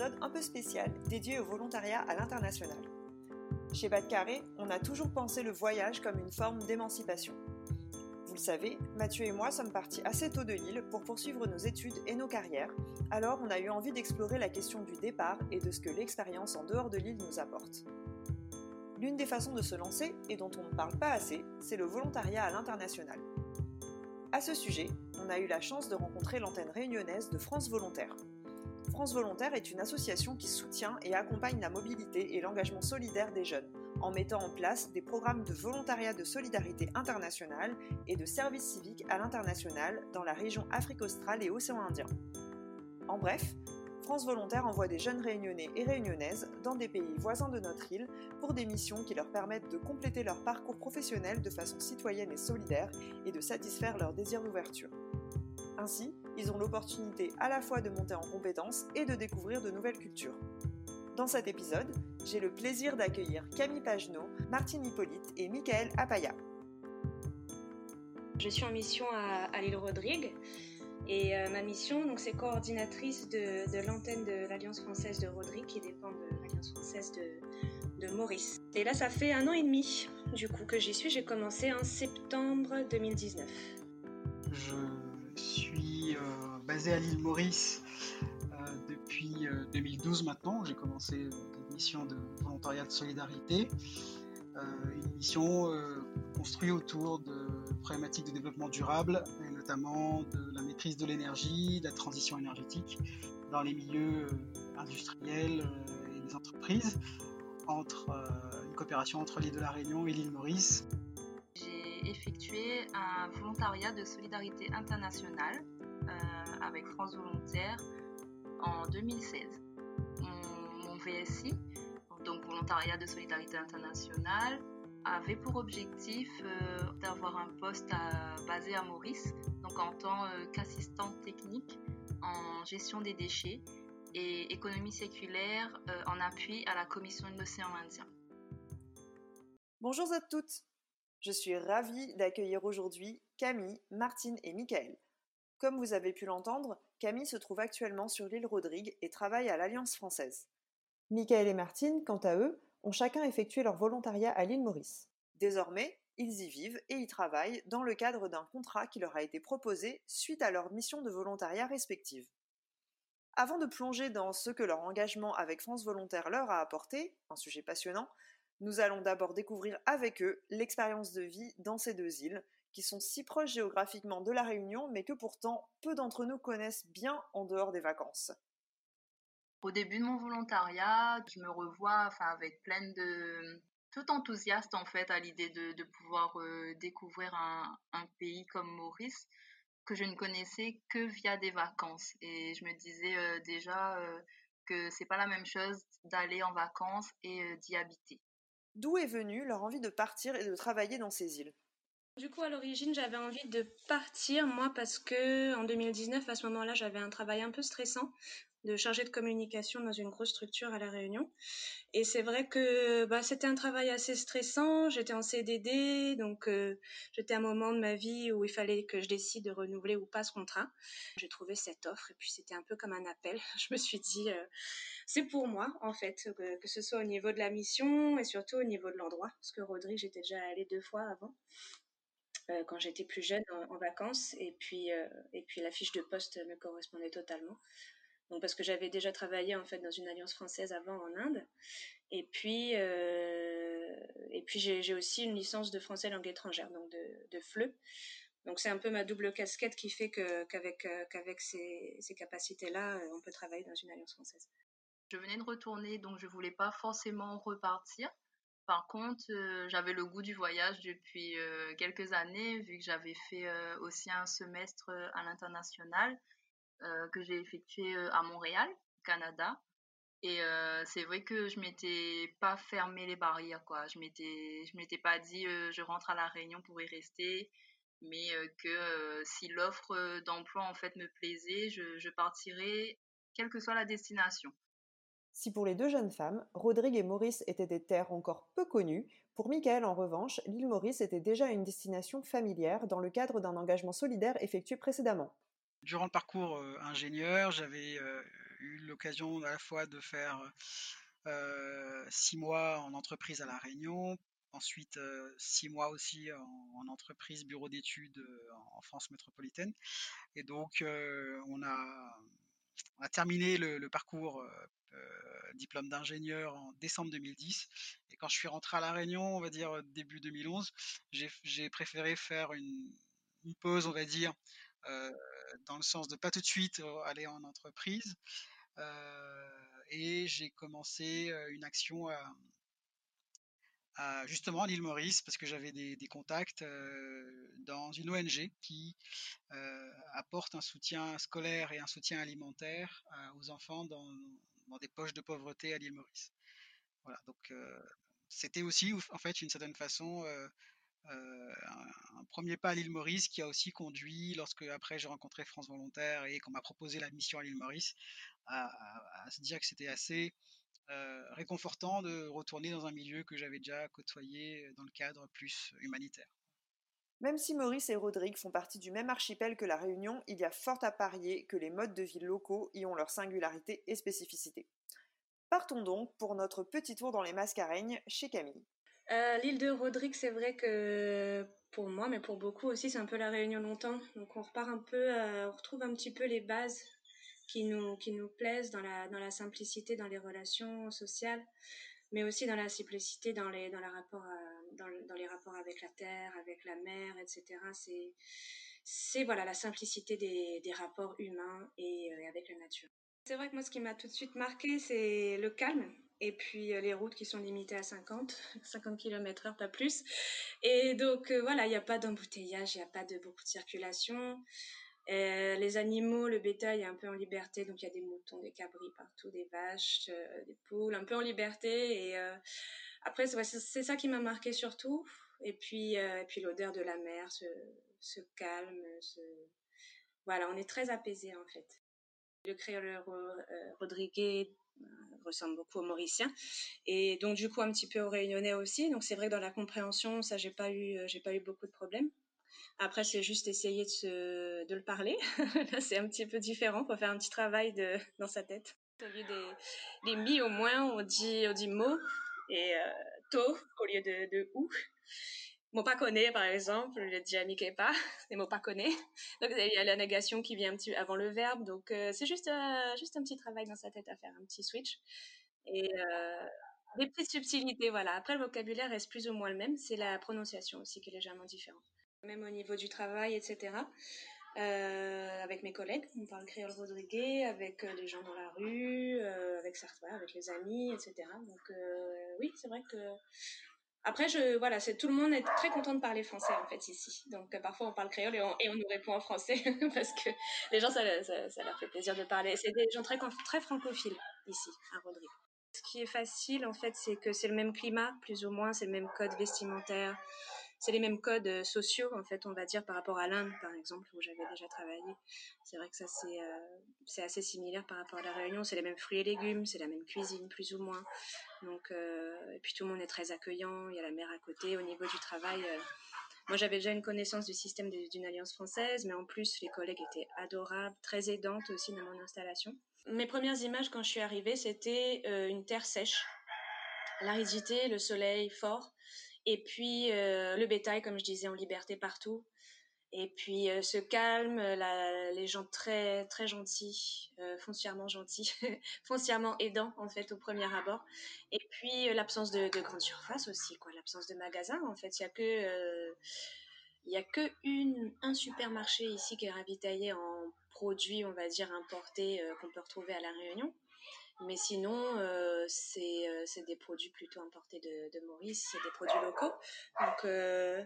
Un peu spécial dédié au volontariat à l'international. Chez Carré, on a toujours pensé le voyage comme une forme d'émancipation. Vous le savez, Mathieu et moi sommes partis assez tôt de l'île pour poursuivre nos études et nos carrières, alors on a eu envie d'explorer la question du départ et de ce que l'expérience en dehors de l'île nous apporte. L'une des façons de se lancer, et dont on ne parle pas assez, c'est le volontariat à l'international. À ce sujet, on a eu la chance de rencontrer l'antenne réunionnaise de France Volontaire. France Volontaire est une association qui soutient et accompagne la mobilité et l'engagement solidaire des jeunes, en mettant en place des programmes de volontariat de solidarité internationale et de service civique à l'international dans la région Afrique australe et océan Indien. En bref, France Volontaire envoie des jeunes réunionnais et réunionnaises dans des pays voisins de notre île pour des missions qui leur permettent de compléter leur parcours professionnel de façon citoyenne et solidaire et de satisfaire leur désir d'ouverture. Ainsi, ils ont l'opportunité à la fois de monter en compétences et de découvrir de nouvelles cultures. Dans cet épisode, j'ai le plaisir d'accueillir Camille Pagenot, Martine Hippolyte et Michael Apaya. Je suis en mission à, à l'île Rodrigue et euh, ma mission, donc, c'est coordinatrice de, de l'antenne de l'Alliance française de Rodrigue qui dépend de l'Alliance française de, de Maurice. Et là, ça fait un an et demi du coup que j'y suis. J'ai commencé en septembre 2019. Je suis basé à l'île Maurice euh, depuis 2012 maintenant. J'ai commencé une mission de volontariat de solidarité, une mission construite autour de problématiques de développement durable, et notamment de la maîtrise de l'énergie, de la transition énergétique dans les milieux industriels et les entreprises, entre une coopération entre l'île de la Réunion et l'île Maurice. J'ai effectué un volontariat de solidarité internationale euh, avec France Volontaire en 2016. Mon, VSI, donc volontariat de solidarité internationale, avait pour objectif euh, d'avoir un poste basé à Maurice, donc en tant euh, qu'assistante technique en gestion des déchets et économie séculaire euh, en appui à la Commission de l'océan Indien. Bonjour à toutes Je suis ravie d'accueillir aujourd'hui Camille, Martine et Michael. Comme vous avez pu l'entendre, Camille se trouve actuellement sur l'île Rodrigue et travaille à l'Alliance française. Michael et Martine, quant à eux, ont chacun effectué leur volontariat à l'île Maurice. Désormais, ils y vivent et y travaillent dans le cadre d'un contrat qui leur a été proposé suite à leur mission de volontariat respective. Avant de plonger dans ce que leur engagement avec France Volontaire leur a apporté, un sujet passionnant, nous allons d'abord découvrir avec eux l'expérience de vie dans ces deux îles, qui sont si proches géographiquement de la Réunion, mais que pourtant peu d'entre nous connaissent bien en dehors des vacances. Au début de mon volontariat, je me revois enfin, avec plein de tout enthousiaste en fait à l'idée de, de pouvoir euh, découvrir un, un, pays comme Maurice que je ne connaissais que via des vacances et je me disais euh, déjà euh, que c'est pas la même chose d'aller en vacances et euh, d'y habiter. D'où est venue leur envie de partir et de travailler dans ces îles? Du coup, à l'origine, j'avais envie de partir, moi, parce que en 2019, à ce moment-là, j'avais un travail un peu stressant de chargé de communication dans une grosse structure à La Réunion. Et c'est vrai que bah, c'était un travail assez stressant. J'étais en CDD, donc euh, j'étais à un moment de ma vie où il fallait que je décide de renouveler ou pas ce contrat. J'ai trouvé cette offre et puis c'était un peu comme un appel. Je me suis dit, euh, c'est pour moi en fait, que, que, ce soit au niveau de la mission et surtout au niveau de l'endroit, parce que Rodrigue, j'étais déjà allée deux fois avant. Euh, quand j'étais plus jeune en, vacances et puis euh, et puis la fiche de poste me correspondait totalement. Donc parce que j'avais déjà travaillé en fait dans une alliance française avant en Inde. Et puis euh, et puis j'ai aussi une licence de français langue étrangère donc de, de FLE. Donc c'est un peu ma double casquette qui fait que qu'avec qu'avec ces, ces capacités là on peut travailler dans une alliance française. Je venais de retourner donc je voulais pas forcément repartir Par contre, j'avais le goût du voyage depuis quelques années, vu que j'avais fait aussi un semestre à l'international que j'ai effectué à Montréal, Canada. Et c'est vrai que je m'étais pas fermé les barrières, quoi. Je m'étais, m'étais pas dit je rentre à la Réunion pour y rester, mais que si l'offre d'emploi en fait me plaisait, je partirais quelle que soit la destination. Si pour les deux jeunes femmes, Rodrigue et Maurice étaient des terres encore peu connues, pour Michael en revanche, l'île Maurice était déjà une destination familière dans le cadre d'un engagement solidaire effectué précédemment. Durant le parcours euh, ingénieur, j'avais euh, eu l'occasion à la fois de faire euh, six mois en entreprise à La Réunion, ensuite six mois aussi en, entreprise bureau d'études en France métropolitaine. Et donc on a, terminé le parcours diplôme d'ingénieur en décembre 2010. Et quand je suis rentré à La Réunion, on va dire début 2011, j'ai préféré faire une, pause, on va dire, dans le sens de pas tout de suite aller en entreprise. et j'ai commencé une action à, justement à l'île Maurice parce que j'avais des, contacts dans une ONG qui apporte un soutien scolaire et un soutien alimentaire aux enfants dans, dans des poches de pauvreté à l'île Maurice. Voilà, donc euh, c'était aussi en fait une certaine façon euh, euh, un, premier pas à l'île Maurice qui a aussi conduit, lorsque après j'ai rencontré France Volontaire et qu'on m'a proposé la mission à l'île Maurice, à, se dire que c'était assez réconfortant de retourner dans un milieu que j'avais déjà côtoyé dans le cadre plus humanitaire. Même si Maurice et Rodrigue font partie du même archipel que la Réunion, il y a fort à parier que les modes de vie locaux y ont leur singularité et spécificité. Partons donc pour notre petit tour dans les Mascareignes chez Camille. Euh, l'île de Rodrigue, c'est vrai que pour moi, mais pour beaucoup aussi, c'est un peu la Réunion longtemps. Donc on repart un peu, euh, on retrouve un petit peu les bases qui nous, qui nous plaisent dans la, dans la simplicité, dans les relations sociales, mais aussi dans la simplicité, dans les, dans la rapport à, dans, les rapports avec la terre, avec la mer, etc. C'est, c'est voilà la simplicité des, des rapports humains et, euh, avec la nature. C'est vrai que moi, ce qui m'a tout de suite marqué, c'est le calme et puis euh, les routes qui sont limitées à 50, 50 km heure, pas plus. Et donc euh, voilà, il n'y a pas d'embouteillage, il n'y a pas de beaucoup de circulation. Les animaux, le bétail est un peu en liberté, donc il y a des moutons, des cabris partout, des vaches, des poules, un peu en liberté. Et après, c'est ça qui m'a marqué surtout. Et puis, euh, puis l'odeur de la mer, ce, calme, voilà, on est très apaisé en fait. Le créole euh, Rodriguez euh, ressemble beaucoup au mauricien et donc du coup un petit peu au réunionnais aussi. Donc c'est vrai que dans la compréhension, ça j'ai pas eu, j'ai pas eu beaucoup de problèmes. Après, c'est juste essayer de, se, de le parler. Là, c'est un petit peu différent. pour faire un petit travail de, dans sa tête. Au lieu des, des mi, au moins, on dit, on dit mot et euh, to au lieu de, de ou. Mot pas connaît, par exemple, le dit pas, c'est mot pas connaît. Donc, il y a la négation qui vient un petit avant le verbe. Donc, euh, c'est juste, euh, juste un petit travail dans sa tête à faire, un petit switch. Et des petites subtilités, voilà. Après, le vocabulaire reste plus ou moins le même. C'est la prononciation aussi qui est légèrement différente. Même au niveau du travail, etc. Euh, avec mes collègues, on parle créole rodriguez, avec euh, les gens dans la rue, euh, avec certains, avec les amis, etc. Donc oui, c'est vrai que après, je, voilà, c'est tout le monde est très content de parler français en fait ici. Donc parfois on parle créole et on, et on, nous répond en français parce que les gens ça, ça, leur fait plaisir de parler. C'est des gens très très francophiles ici à Rodrigue. Ce qui est facile en fait, c'est que c'est le même climat plus ou moins, c'est le même code vestimentaire, c'est les mêmes codes euh, sociaux, en fait, on va dire, par rapport à l'Inde, par exemple, où j'avais déjà travaillé. C'est vrai que ça, c'est euh, assez similaire par rapport à la Réunion. C'est les mêmes fruits et légumes, c'est la même cuisine, plus ou moins. Donc, euh, et puis tout le monde est très accueillant, il y a la mer à côté. Au niveau du travail, moi, j'avais déjà une connaissance du système d'une alliance française, mais en plus, les collègues étaient adorables, très aidantes aussi dans mon installation. Mes premières images quand je suis arrivée, c'était une terre sèche, l'aridité, le soleil fort, et puis euh, le bétail, comme je disais, en liberté partout. Et puis euh, ce calme, la, les gens très très gentils, euh, foncièrement gentils, foncièrement aidants en fait au premier abord. Et puis l'absence de, de grandes surfaces aussi, quoi, l'absence de magasins en fait. Il y a que Il n'y a que un supermarché ici qui est ravitaillé en produits, on va dire, importés qu'on peut retrouver à La Réunion. Mais sinon, euh, euh, c'est des produits plutôt importés de, Maurice, c'est des produits locaux. Donc euh,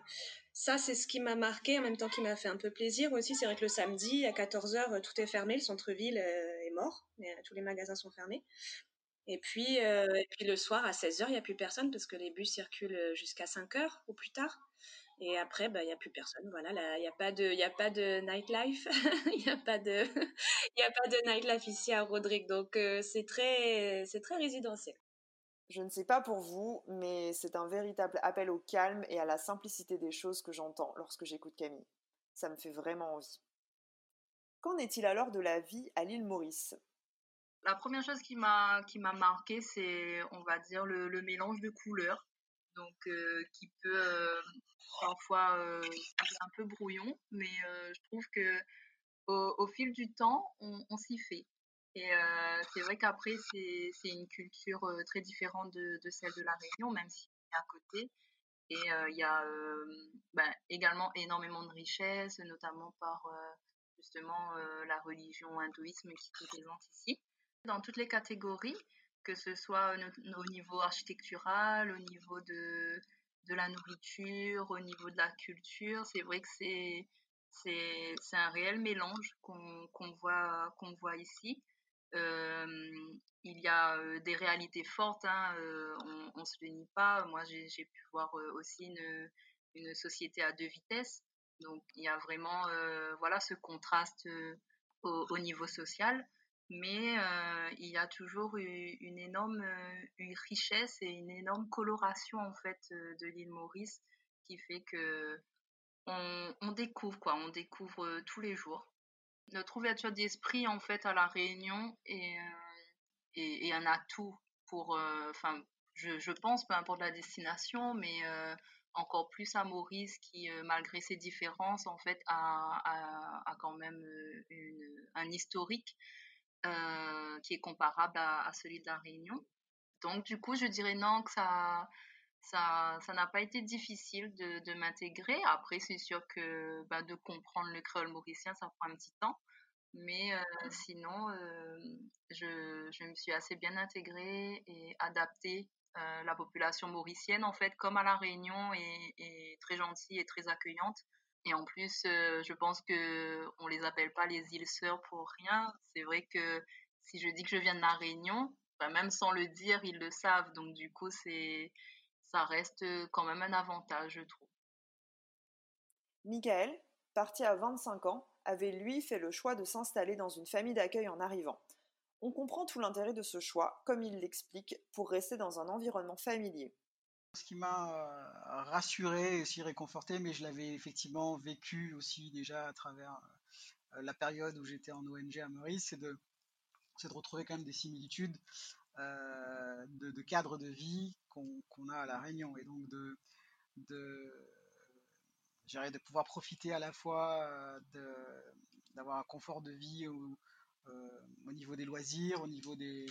ça, c'est ce qui m'a marqué, en même temps qui m'a fait un peu plaisir aussi. C'est vrai que le samedi, à 14h, tout est fermé, le centre-ville est mort, tous les magasins sont fermés. Et puis, et puis le soir, à 16h, il n'y a plus personne parce que les bus circulent jusqu'à 5h ou plus tard. Et après, bah, il n'y a plus personne. Voilà, il n'y a pas de, il a pas de nightlife. Il n'y a pas de, il a pas de nightlife ici à Rodrigue. Donc, euh, c'est très, c'est très résidentiel. Je ne sais pas pour vous, mais c'est un véritable appel au calme et à la simplicité des choses que j'entends lorsque j'écoute Camille. Ça me fait vraiment envie. Qu'en est-il alors de la vie à l'île Maurice? La première chose qui m'a qui m'a marqué, c'est, on va dire, le, le mélange de couleurs donc euh, qui peut euh, parfois un peu brouillon, mais je trouve que au, fil du temps, on, s'y fait. Et c'est vrai qu'après, c'est une culture très différente de, celle de la Réunion, même si est à côté. Et il y a ben, également énormément de richesses, notamment par justement la religion hindouisme qui est présente ici. Dans toutes les catégories, que ce soit au niveau architectural, au niveau de, de la nourriture, au niveau de la culture. C'est vrai que c'est, c'est, un réel mélange qu'on, qu'on, voit, qu'on voit ici. Il y a des réalités fortes, hein, on ne se le pas. Moi, j'ai, pu voir aussi une, une société à deux vitesses. Donc, il y a vraiment voilà, ce contraste au niveau social mais euh, il y a toujours une énorme euh, richesse et une énorme coloration en fait euh, de l'île Maurice qui fait que on, découvre quoi, on découvre tous les jours. Notre ouverture d'esprit en fait à la Réunion est, est, un atout pour, enfin, je, je, pense, peu importe la destination, mais encore plus à Maurice qui, malgré ses différences, en fait, a, a, a quand même une, un historique euh, qui est comparable à, celui de la Réunion. Donc, du coup, je dirais non que ça ça ça n'a pas été difficile de, m'intégrer. Après, c'est sûr que bah, de comprendre le créole mauricien, ça prend un petit temps. Mais euh, sinon, euh, je, me suis assez bien intégrée et adaptée. la population mauricienne, en fait, comme à La Réunion, est très gentille et très accueillante. Et en plus, euh, je pense que on les appelle pas les îles sœurs pour rien. C'est vrai que si je dis que je viens de la Réunion, bah, même sans le dire, ils le savent. Donc du coup, c'est ça reste quand même un avantage, je trouve. Michael, parti à 25 ans, avait lui fait le choix de s'installer dans une famille d'accueil en arrivant. On comprend tout l'intérêt de ce choix, comme il l'explique, pour rester dans un environnement familier. Ce qui m'a euh, rassuré et aussi réconforté, mais je l'avais effectivement vécu aussi déjà à travers euh, la période où j'étais en ONG à Maurice, c'est de, retrouver quand même des similitudes euh, de, cadre de vie qu'on a à La Réunion. Et donc de, pouvoir profiter à la fois d'avoir un confort de vie au niveau des loisirs, au niveau des,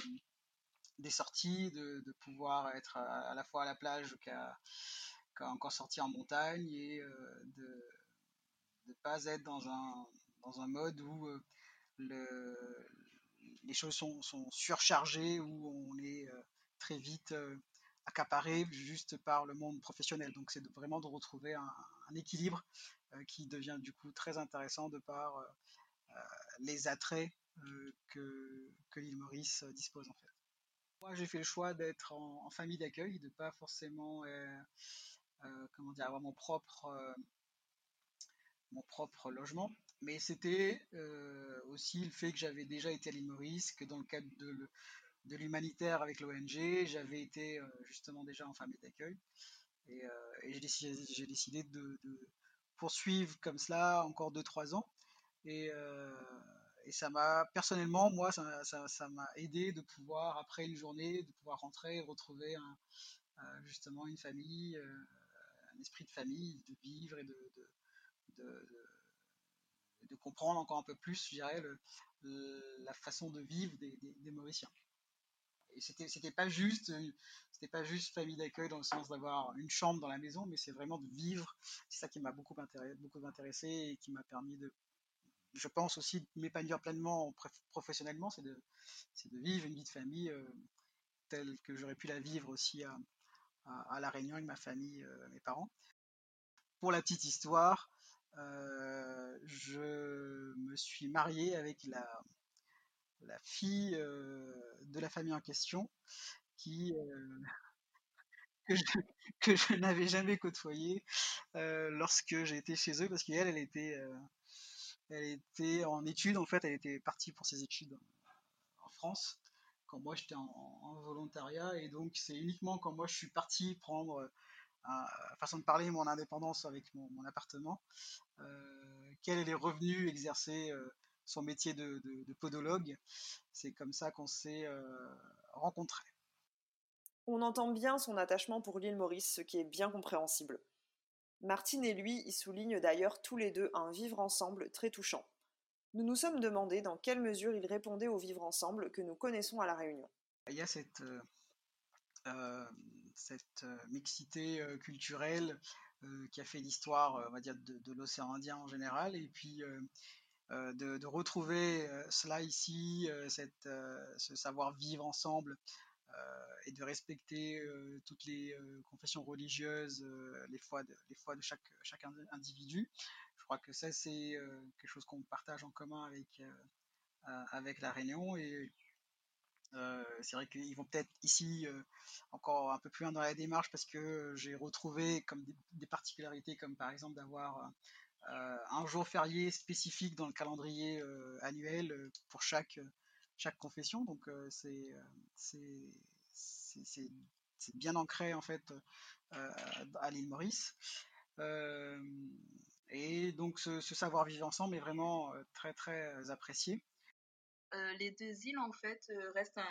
des sorties, de, pouvoir être à, la fois à la plage qu'à encore sortir en montagne et euh, de ne pas être dans un, dans un mode où euh, le, les choses sont, surchargées, où on est euh, très vite accaparé juste par le monde professionnel. Donc c'est vraiment de retrouver un, équilibre qui devient du coup très intéressant de par les attraits que l'île Maurice dispose en fait. Moi, j'ai fait le choix d'être en, famille d'accueil, de pas forcément, euh, euh, comment dire, avoir mon propre, euh, mon propre logement. Mais c'était aussi le fait que j'avais déjà été à l'île Maurice, que dans le cadre de, de l'humanitaire avec l'ONG, j'avais été justement déjà en famille d'accueil. Et, j'ai décidé, de, de, poursuivre comme cela encore 2-3 ans. Et, et ça m'a personnellement, moi, ça m'a aidé de pouvoir après une journée, de pouvoir rentrer et retrouver euh, justement une famille, euh, un esprit de famille, de vivre et de, de, de, comprendre encore un peu plus, je dirais, le, la façon de vivre des, des, Mauriciens. c'était c'était pas juste c'était pas juste famille d'accueil dans le sens d'avoir une chambre dans la maison, mais c'est vraiment de vivre. C'est ça qui m'a beaucoup beaucoup intéressé et qui m'a permis de, je pense aussi, m'épanouir pleinement professionnellement, c'est de, vivre une vie de famille euh, telle que j'aurais pu la vivre aussi à, La Réunion avec ma famille, euh, mes parents. Pour la petite histoire, euh, je me suis marié avec la, fille de la famille en question que je, je n'avais jamais côtoyé euh, lorsque été chez eux parce qu'elle elle était elle était en études en fait elle était partie pour ses études en France quand moi j'étais en, volontariat. Et donc c'est uniquement quand moi je suis parti prendre façon de parler mon indépendance avec mon, appartement qu'elle est revenue exercer son métier de podologue. C'est comme ça qu'on s'est rencontrés. On entend bien son attachement pour l'île Maurice, ce qui est bien compréhensible. Martine et lui y soulignent d'ailleurs tous les deux un vivre ensemble très touchant. Nous nous sommes demandé dans quelle mesure ils répondaient au vivre ensemble que nous connaissons à La Réunion. Il y a cette, euh, euh, euh, mixité culturelle qui a fait l'histoire dire, de, l'océan Indien en général, et puis de, retrouver cela ici, ce savoir-vivre ensemble et de respecter euh, toutes les euh, confessions religieuses, euh, les foi de, les foi de chaque, chaque individu. Je crois que ça, c'est quelque chose qu'on partage en commun avec, avec la Réunion. Et c'est vrai qu'ils vont peut-être ici encore un peu plus loin dans la démarche parce que j'ai retrouvé comme des, particularités, comme par exemple d'avoir un jour férié spécifique dans le calendrier annuel pour chaque, chaque confession. Donc c'est c'est bien ancré en fait euh, à l'île Maurice. Euh, et donc ce, savoir vivre ensemble est vraiment euh, très très apprécié. les deux îles en fait restent un,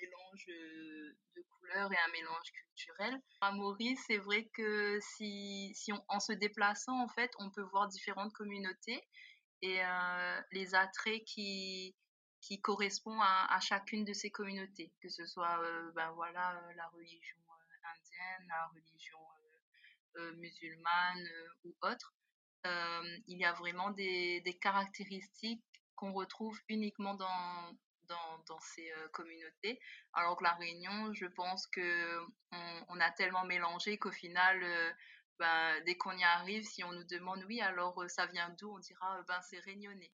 mélange de couleurs et un mélange culturel. À Maurice, c'est vrai que si, si on, en se déplaçant en fait, on peut voir différentes communautés et les attraits qui, qui correspond à, chacune de ces communautés, que ce soit euh, ben voilà, euh, la religion euh, indienne, la religion musulmane ou autre. il y a vraiment des, caractéristiques qu'on retrouve uniquement dans, dans, ces communautés. Alors que la Réunion, je pense que on, a tellement mélangé qu'au final, ben, dès qu'on y arrive, si on nous demande oui, alors ça vient d'où, on dira ben c'est réunionnais.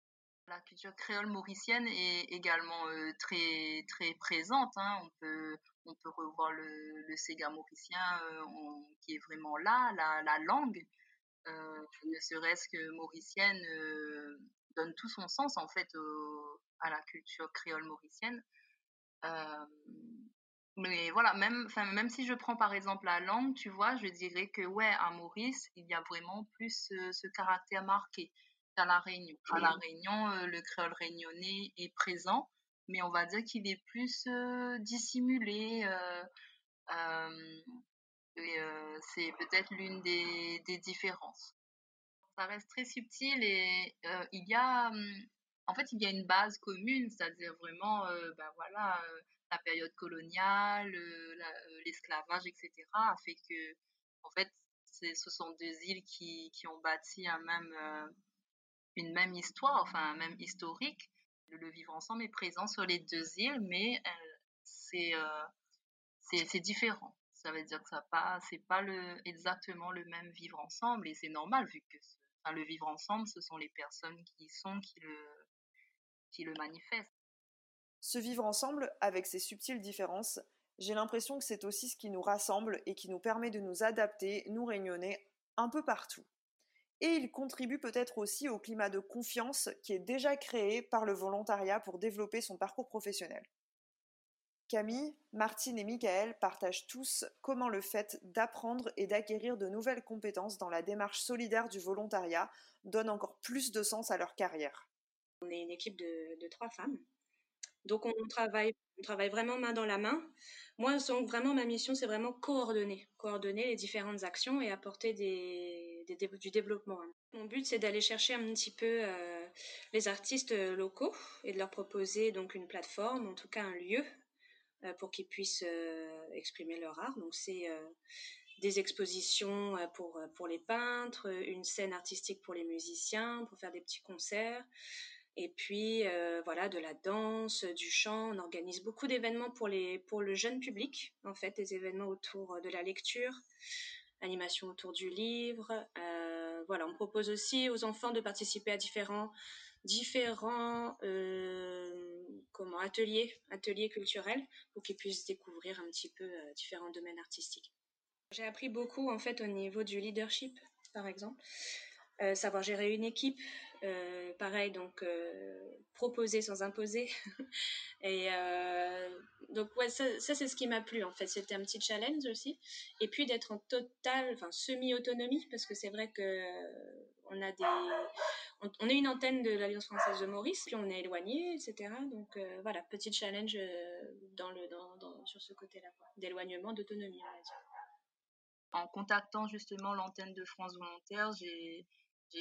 La culture créole mauricienne est également euh, très très présente. Hein. On peut on peut revoir le, le Sega mauricien euh, qui est vraiment là, la, la langue, euh, ne serait-ce que mauricienne, donne tout son sens en fait à la culture créole mauricienne. mais voilà, même, même si je prends par exemple la langue, tu vois, je dirais que ouais, à Maurice, il y a vraiment plus ce caractère marqué à La Réunion. À La Réunion, euh, le créole réunionnais est présent, mais on va dire qu'il est plus euh, dissimulé. Euh, c'est peut-être l'une des, différences. Ça reste très subtil et il y a, hum, en fait, il y a une base commune, c'est-à-dire vraiment, ben voilà, la période coloniale, l'esclavage, etc., a fait que, en fait, ce sont deux îles qui, qui ont bâti un même, une même histoire, enfin un même historique. Le, vivre ensemble est présent sur les deux îles, mais euh, c'est c'est différent. Ça veut dire que ça pas c'est pas exactement le même vivre ensemble et c'est normal vu que le vivre ensemble, ce sont les personnes qui y sont qui le qui le manifestent. Ce vivre ensemble, avec ses subtiles différences, j'ai l'impression que c'est aussi ce qui nous rassemble et qui nous permet de nous adapter, nous réunionner un peu partout et il contribue peut-être aussi au climat de confiance qui est déjà créé par le volontariat pour développer son parcours professionnel. Camille, Martine et Michael partagent tous comment le fait d'apprendre et d'acquérir de nouvelles compétences dans la démarche solidaire du volontariat donne encore plus de sens à leur carrière. On est une équipe de, trois femmes. Donc on travaille, on travaille vraiment main dans la main. Moi, vraiment, ma mission, c'est vraiment coordonner, coordonner les différentes actions et apporter des, du développement. Hein. Mon but, c'est d'aller chercher un petit peu euh, les artistes locaux et de leur proposer donc une plateforme, en tout cas un lieu pour qu'ils puissent exprimer leur art. Donc c'est des expositions pour, pour les peintres, une scène artistique pour les musiciens, pour faire des petits concerts. Et puis voilà, de la danse, du chant. On organise beaucoup d'événements pour, pour le jeune public, en fait, des événements autour de la lecture, animation autour du livre. voilà, on propose aussi aux enfants de participer à différents différents comment ateliers ateliers culturels pour qu'ils puissent découvrir un petit peu différents domaines artistiques. J'ai appris beaucoup en fait au niveau du leadership, par exemple, euh, savoir gérer une équipe, euh, pareil donc euh, proposer sans imposer. Et donc ouais, ça, c'est ce qui m'a plu en fait. C'était un petit challenge aussi. Et puis d'être en total, enfin semi-autonomie parce que c'est vrai que on a des, on, est une antenne de l'Alliance française de Maurice, puis on est éloigné, etc. Donc voilà, petit challenge dans le, dans, sur ce côté-là, d'éloignement, d'autonomie, on va dire en contactant justement l'antenne de France Volontaire, j'ai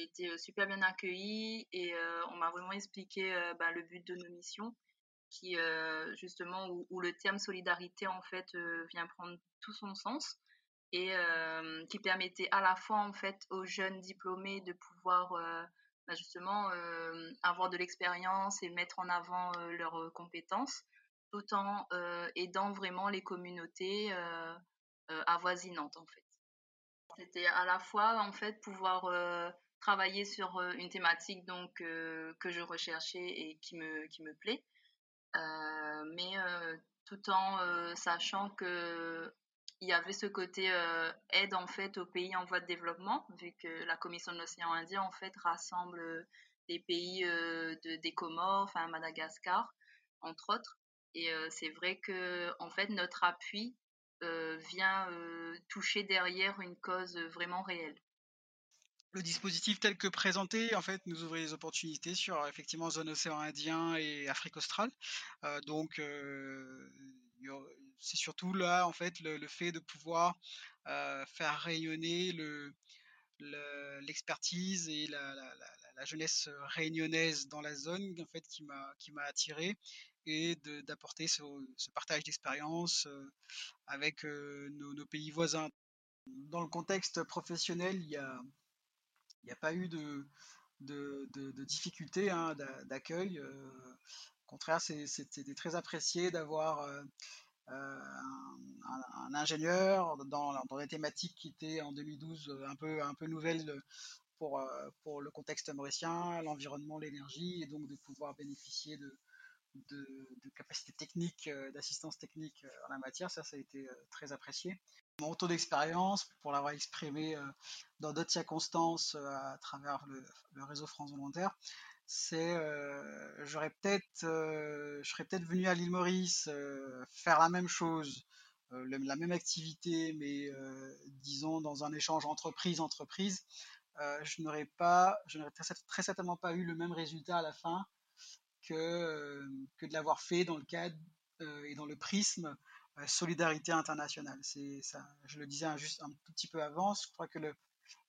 été euh, super bien accueillie et on m'a vraiment expliqué bah, le but de nos missions, qui justement où, le terme solidarité en fait vient prendre tout son sens et qui permettait à la fois en fait aux jeunes diplômés de pouvoir bah, justement avoir de l'expérience et mettre en avant leurs compétences, tout en aidant vraiment les communautés avoisinantes en fait. C'était à la fois en fait pouvoir travailler sur euh, une thématique donc euh, que je recherchais et qui me qui me plaît, mais tout en sachant que il y avait ce côté aide en fait aux pays en voie de développement, vu que la Commission de l'océan Indien en fait rassemble des pays de, des Comores, enfin Madagascar, entre autres. Et c'est vrai que en fait notre appui euh, vient euh, toucher derrière une cause vraiment réelle. Le dispositif tel que présenté, en fait, nous ouvre des opportunités sur effectivement zone océan Indien et Afrique australe. Euh, donc, c'est surtout là, en fait, le, fait de pouvoir faire rayonner le, l'expertise et la, jeunesse réunionnaise dans la zone en fait qui m'a attiré et d'apporter ce, partage d'expérience euh, avec euh, nos, pays voisins. Dans le contexte professionnel, il n'y a, a pas eu de, de, difficultés hein, d'accueil. Euh, au contraire, c'était très apprécié d'avoir un, ingénieur dans, dans des thématiques qui étaient en 2012 un peu, un peu nouvelles pour, pour le contexte mauricien, l'environnement, l'énergie, et donc de pouvoir bénéficier de, de, capacité technique, euh, d'assistance technique euh, en la matière. Ça, ça a été euh, très apprécié. Mon retour d'expérience, pour l'avoir exprimé dans d'autres circonstances à travers le, réseau France Volontaire, c'est j'aurais peut-être je serais peut-être venu à l'île Maurice faire la même chose la même activité mais disons dans un échange entreprise entreprise je n'aurais pas je n'aurais très, certainement pas eu le même résultat à la fin que, euh, que de l'avoir fait dans le cadre euh, et dans le prisme euh, solidarité internationale. Ça, je le disais juste un tout petit peu avant. Je crois que le,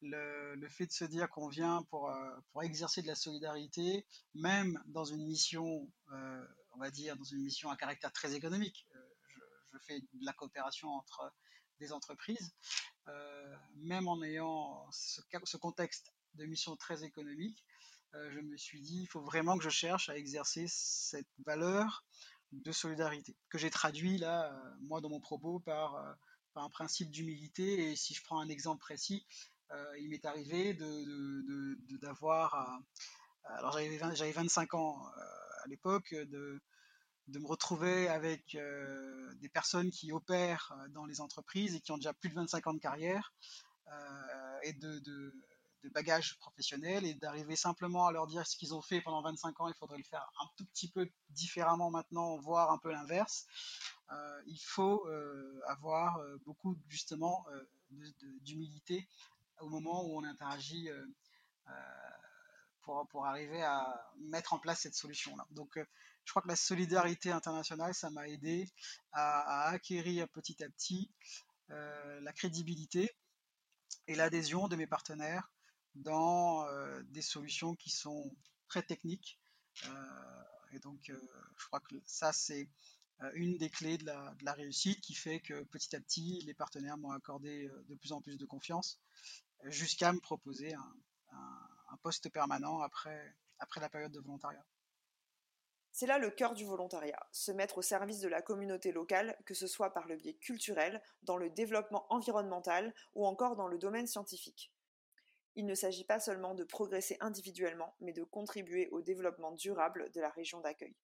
le, fait de se dire qu'on vient pour, pour exercer de la solidarité, même dans une mission, on va dire, dans une mission à caractère très économique. Je, fais de la coopération entre des entreprises, même en ayant ce, contexte de mission très économique, je me suis dit, il faut vraiment que je cherche à exercer cette valeur de solidarité, que j'ai traduit là, euh, moi, dans mon propos, par, euh, par un principe d'humilité. Et si je prends un exemple précis, il m'est arrivé d'avoir, alors j'avais 25 ans à l'époque, de, de me retrouver avec des personnes qui opèrent dans les entreprises et qui ont déjà plus de 25 ans de carrière, et de, de bagages professionnels et d'arriver simplement à leur dire ce qu'ils ont fait pendant 25 ans, il faudrait le faire un tout petit peu différemment maintenant, voire un peu l'inverse. Euh, il faut euh, avoir euh, beaucoup justement d'humilité au moment où on interagit pour, pour arriver à mettre en place cette solution-là. Donc je crois que la solidarité internationale, ça m'a aidé à, acquérir petit à petit la crédibilité et l'adhésion de mes partenaires dans euh, des solutions qui sont très techniques. Euh, et donc, euh, je crois que ça, c'est une des clés de la, réussite qui fait que petit à petit, les partenaires m'ont accordé de plus en plus de confiance jusqu'à me proposer un, poste permanent après, après la période de volontariat. C'est là le cœur du volontariat, se mettre au service de la communauté locale, que ce soit par le biais culturel, dans le développement environnemental ou encore dans le domaine scientifique. Il ne s'agit pas seulement de progresser individuellement, mais de contribuer au développement durable de la région d'accueil.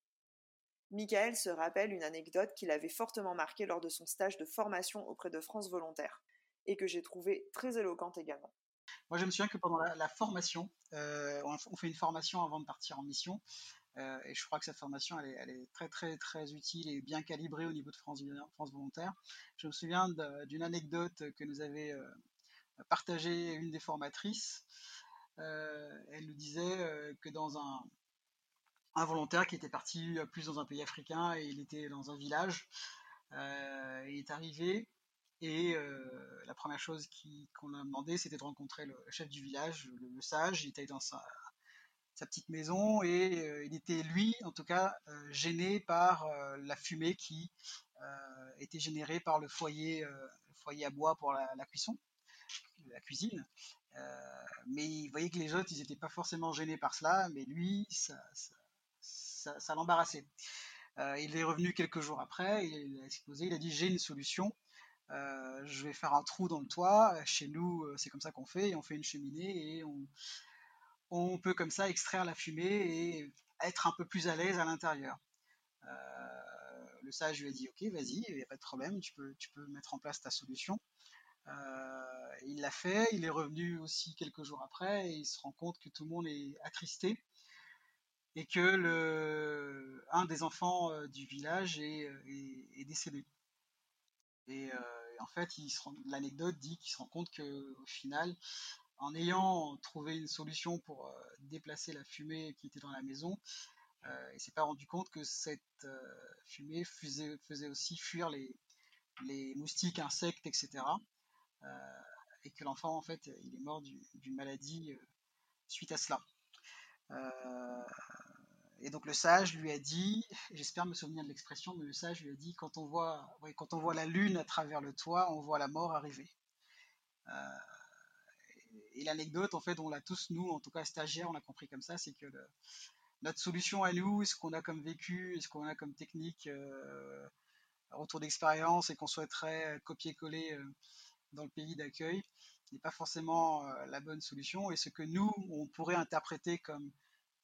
Michael se rappelle une anecdote qui l'avait fortement marqué lors de son stage de formation auprès de France Volontaire, et que j'ai trouvé très éloquente également. Moi, je me souviens que pendant la, formation, euh, on fait une formation avant de partir en mission, euh, et je crois que cette formation, elle est, très, très, très utile et bien calibrée au niveau de France, France Volontaire. Je me souviens d'une anecdote que nous avait euh, partagée une des formatrices. Euh, elle nous disait que dans un, un volontaire qui était parti plus dans un pays africain et il était dans un village, il est arrivé et la première chose qu'on a demandé, c'était de rencontrer le chef du village, le, sage. Il était dans sa, petite maison et euh, il était lui en tout cas euh, gêné par euh, la fumée qui était générée par le foyer, foyer à bois pour la, cuisson, la cuisine. mais il voyait que les autres ils n'étaient pas forcément gênés par cela, mais lui ça, ça, l'embarrassait. il est revenu quelques jours après, il a exposé, il a dit j'ai une solution. je vais faire un trou dans le toit. Chez nous, c'est comme ça qu'on fait. on fait une cheminée et on, peut comme ça extraire la fumée et être un peu plus à l'aise à l'intérieur. Euh, le sage lui a dit ok vas-y, il n'y a pas de problème, tu peux, tu peux mettre en place ta solution. Euh, il l'a fait, il est revenu aussi quelques jours après et il se rend compte que tout le monde est attristé et que un des enfants euh, du village est, décédé. Et, en fait, l'anecdote dit qu'il se rend compte qu'au final, en ayant trouvé une solution pour euh, déplacer la fumée qui était dans la maison, euh, il s'est pas rendu compte que cette euh, fumée faisait, aussi fuir les, moustiques, insectes, etc. et que l'enfant, en fait, il est mort d'une maladie suite à cela. et donc le sage lui a dit, j'espère me souvenir de l'expression, mais le sage lui a dit quand on voit, quand on voit la lune à travers le toit, on voit la mort arriver et l'anecdote, en fait, on l'a tous, nous, en tout cas stagiaires, on l'a compris comme ça, c'est que notre solution à nous, ce qu'on a comme vécu, ce qu'on a comme technique, euh, retour d'expérience et qu'on souhaiterait copier-coller euh, dans le pays d'accueil, n'est pas forcément euh, la bonne solution. Et ce que nous, on pourrait interpréter comme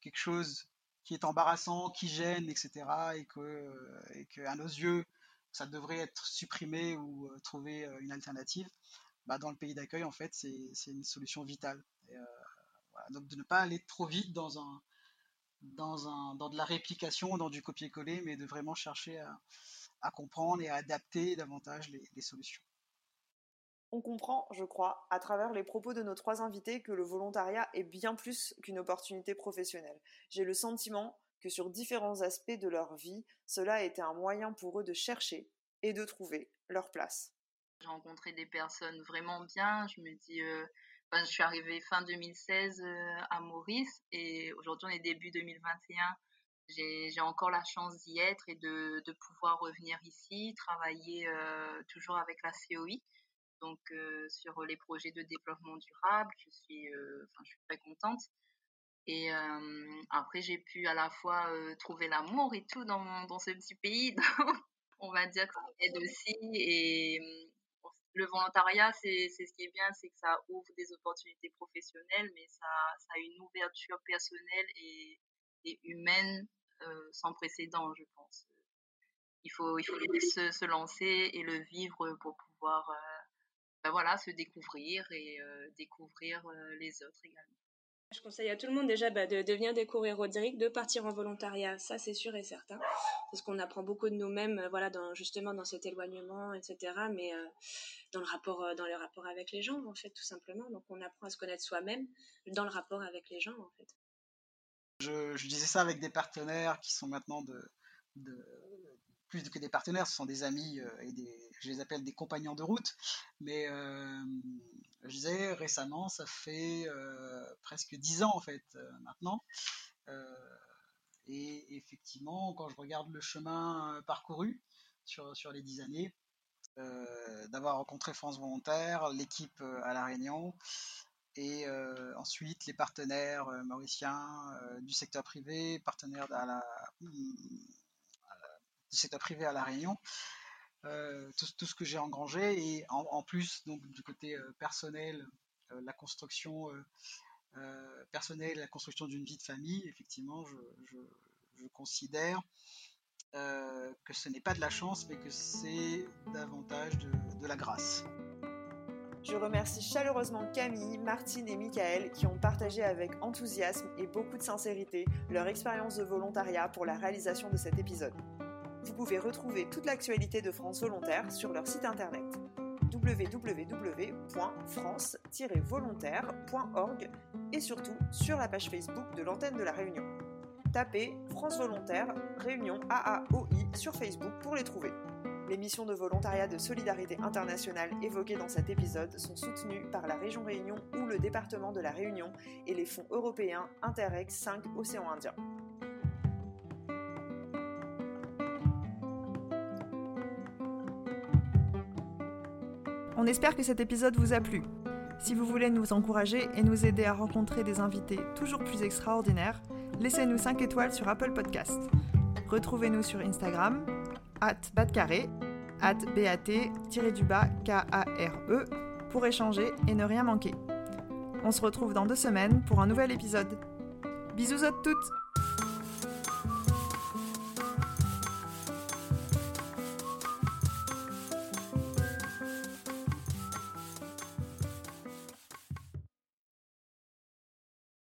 quelque chose qui est embarrassant, qui gêne, etc., et que, et que à nos yeux, ça devrait être supprimé ou trouver une alternative bah, dans le pays d'accueil, en fait, c'est une solution vitale. Euh, Donc de ne pas aller trop vite dans, un, dans, un, dans de la réplication, dans du copier-coller, mais de vraiment chercher à, comprendre et à adapter davantage les solutions. On comprend, je crois, à travers les propos de nos trois invités, que le volontariat est bien plus qu'une opportunité professionnelle. J'ai le sentiment que sur différents aspects de leur vie, cela a été un moyen pour eux de chercher et de trouver leur place. J'ai rencontré des personnes vraiment bien. Je me dis, euh, je suis arrivée fin 2016 euh, à Maurice et aujourd'hui on est début 2021. J'ai encore la chance d'y être et de, pouvoir revenir ici, travailler euh, toujours avec la COI, donc sur les projets de développement durable. Je suis, enfin, je suis très contente. Et après, j'ai pu à la fois trouver l'amour et tout dans, dans ce petit pays. on va dire que ça aide aussi. Et le volontariat, c'est ce qui est bien, c'est que ça ouvre des opportunités professionnelles, mais ça, ça a une ouverture personnelle et, et humaine euh, sans précédent, je pense. Il faut, il faut se, se, lancer et le vivre pour pouvoir euh, ben voilà, se découvrir et euh, découvrir les autres également. Je conseille à tout le monde déjà bah, de, de, venir découvrir Roderick, de partir en volontariat, ça c'est sûr et certain, parce qu'on apprend beaucoup de nous-mêmes, euh, voilà, dans, justement dans cet éloignement, etc. Mais euh, dans le rapport, euh, dans le rapport avec les gens, en fait, tout simplement. Donc on apprend à se connaître soi-même dans le rapport avec les gens, en fait. Je, je disais ça avec des partenaires qui sont maintenant de, de plus que des partenaires, ce sont des amis et des, je les appelle des compagnons de route. Mais je disais récemment, ça fait euh, presque dix ans en fait euh, maintenant. Euh, et effectivement, quand je regarde le chemin parcouru, sur, sur les dix années, d'avoir rencontré France Volontaire, l'équipe à La Réunion, et ensuite les partenaires mauriciens du secteur privé, partenaires à la, du secteur privé à La Réunion. tout, tout, ce que j'ai engrangé et en, plus donc du côté personnel la construction personnelle la construction d'une vie de famille effectivement je, je, considère que ce n'est pas de la chance mais que c'est davantage de, de la grâce je remercie chaleureusement Camille, Martine et Michael qui ont partagé avec enthousiasme et beaucoup de sincérité leur expérience de volontariat pour la réalisation de cet épisode. Vous pouvez retrouver toute l'actualité de France Volontaire sur leur site internet www.france-volontaire.org et surtout sur la page Facebook de l'antenne de la Réunion. Tapez France Volontaire Réunion AAOI sur Facebook pour les trouver. Les missions de volontariat de solidarité internationale évoquées dans cet épisode sont soutenues par la région Réunion ou le département de la Réunion et les fonds européens Interreg 5 Océan Indien. On espère que cet épisode vous a plu. Si vous voulez nous encourager et nous aider à rencontrer des invités toujours plus extraordinaires, laissez-nous 5 étoiles sur Apple Podcast. Retrouvez-nous sur Instagram, at batcarré, at bat-du-bas K-A-R-E, pour échanger et ne rien manquer. On se retrouve dans deux semaines pour un nouvel épisode. Bisous à toutes